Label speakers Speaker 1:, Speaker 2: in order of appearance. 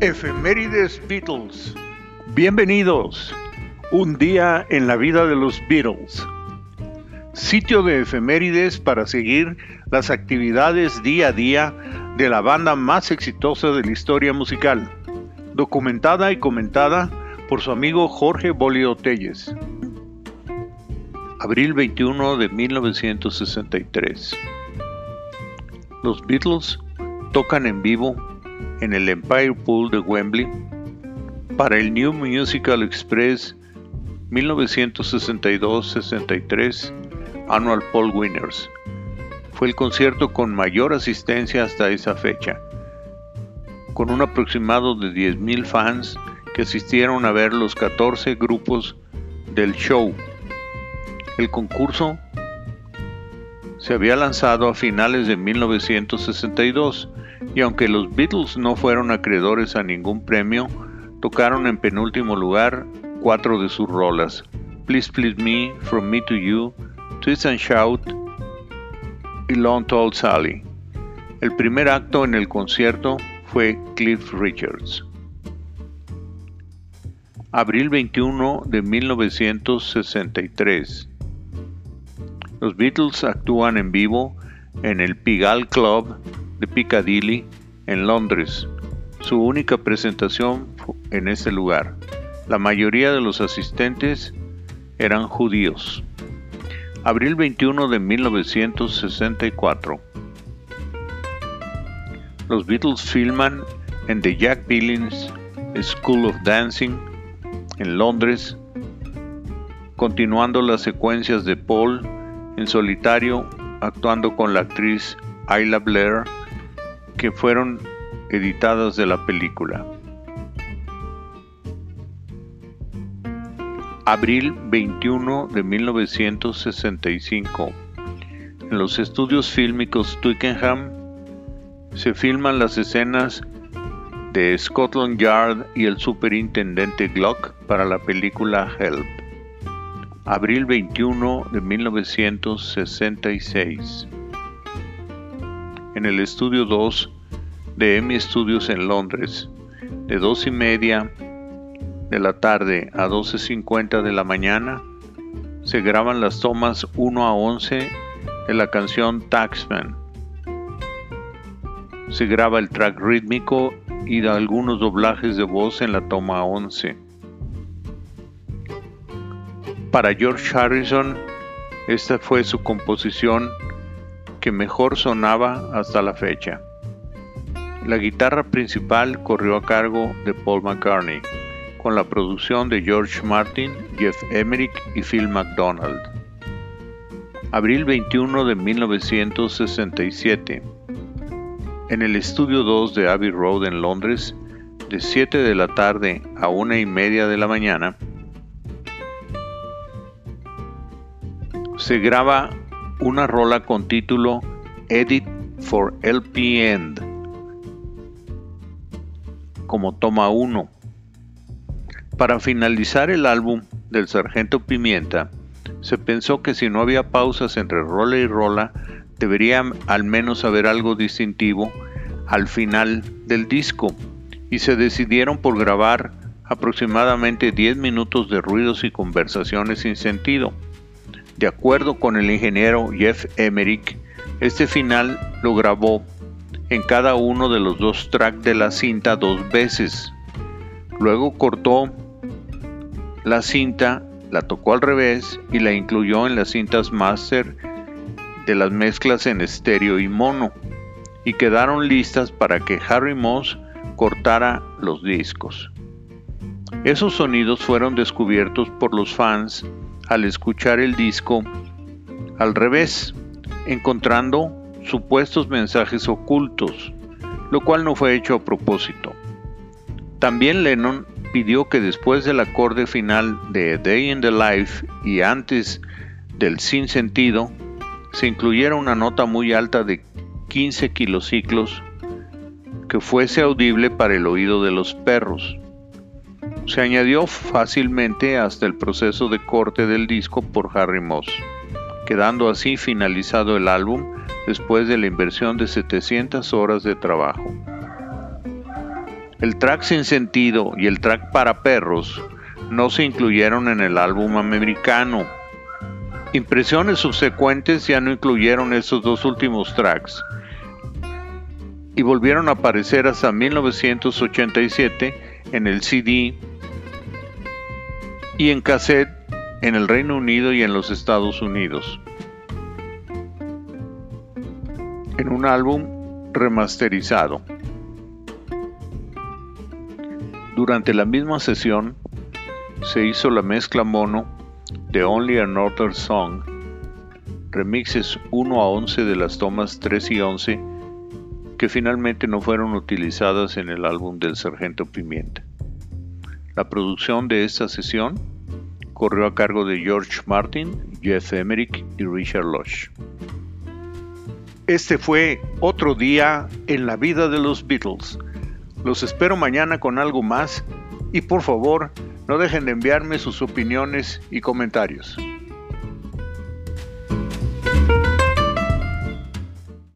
Speaker 1: Efemérides Beatles. Bienvenidos. Un día en la vida de los Beatles. Sitio de efemérides para seguir las actividades día a día de la banda más exitosa de la historia musical. Documentada y comentada por su amigo Jorge Bolio Telles. Abril 21 de 1963. Los Beatles tocan en vivo en el Empire Pool de Wembley para el New Musical Express 1962-63 Annual Poll Winners. Fue el concierto con mayor asistencia hasta esa fecha, con un aproximado de 10.000 fans que asistieron a ver los 14 grupos del show. El concurso se había lanzado a finales de 1962 y aunque los Beatles no fueron acreedores a ningún premio, tocaron en penúltimo lugar cuatro de sus rolas, Please Please Me, From Me to You, Twist and Shout y Long Tall Sally. El primer acto en el concierto fue Cliff Richards. Abril 21 de 1963. Los Beatles actúan en vivo en el Pigalle Club de Piccadilly, en Londres, su única presentación en ese lugar. La mayoría de los asistentes eran judíos. Abril 21 de 1964. Los Beatles filman en The Jack Billings School of Dancing en Londres, continuando las secuencias de Paul en solitario actuando con la actriz Ayla Blair que fueron editadas de la película. Abril 21 de 1965. En los estudios fílmicos Twickenham se filman las escenas de Scotland Yard y el superintendente Glock para la película Help. Abril 21 de 1966 en el estudio 2 de EMI Studios en Londres, de 2 y media de la tarde a 12.50 de la mañana, se graban las tomas 1 a 11 de la canción Taxman. Se graba el track rítmico y da algunos doblajes de voz en la toma 11. Para George Harrison, esta fue su composición que mejor sonaba hasta la fecha. La guitarra principal corrió a cargo de Paul McCartney, con la producción de George Martin, Jeff Emerick y Phil McDonald. Abril 21 de 1967. En el estudio 2 de Abbey Road en Londres, de 7 de la tarde a 1 y media de la mañana, se graba una rola con título Edit for LP End como toma 1. Para finalizar el álbum del Sargento Pimienta, se pensó que si no había pausas entre rola y rola, debería al menos haber algo distintivo al final del disco, y se decidieron por grabar aproximadamente 10 minutos de ruidos y conversaciones sin sentido. De acuerdo con el ingeniero Jeff Emerick, este final lo grabó en cada uno de los dos tracks de la cinta dos veces. Luego cortó la cinta, la tocó al revés y la incluyó en las cintas master de las mezclas en estéreo y mono, y quedaron listas para que Harry Moss cortara los discos. Esos sonidos fueron descubiertos por los fans al escuchar el disco al revés, encontrando supuestos mensajes ocultos, lo cual no fue hecho a propósito. También Lennon pidió que después del acorde final de Day in the Life y antes del sin sentido, se incluyera una nota muy alta de 15 kilociclos que fuese audible para el oído de los perros. Se añadió fácilmente hasta el proceso de corte del disco por Harry Moss, quedando así finalizado el álbum después de la inversión de 700 horas de trabajo. El track sin sentido y el track para perros no se incluyeron en el álbum americano. Impresiones subsecuentes ya no incluyeron estos dos últimos tracks y volvieron a aparecer hasta 1987 en el CD y en cassette en el Reino Unido y en los Estados Unidos. En un álbum remasterizado. Durante la misma sesión se hizo la mezcla mono de Only Another Song, remixes 1 a 11 de las tomas 3 y 11 que finalmente no fueron utilizadas en el álbum del Sargento Pimienta. La producción de esta sesión corrió a cargo de George Martin, Jeff Emerick y Richard Lush. Este fue otro día en la vida de los Beatles. Los espero mañana con algo más y por favor no dejen de enviarme sus opiniones y comentarios.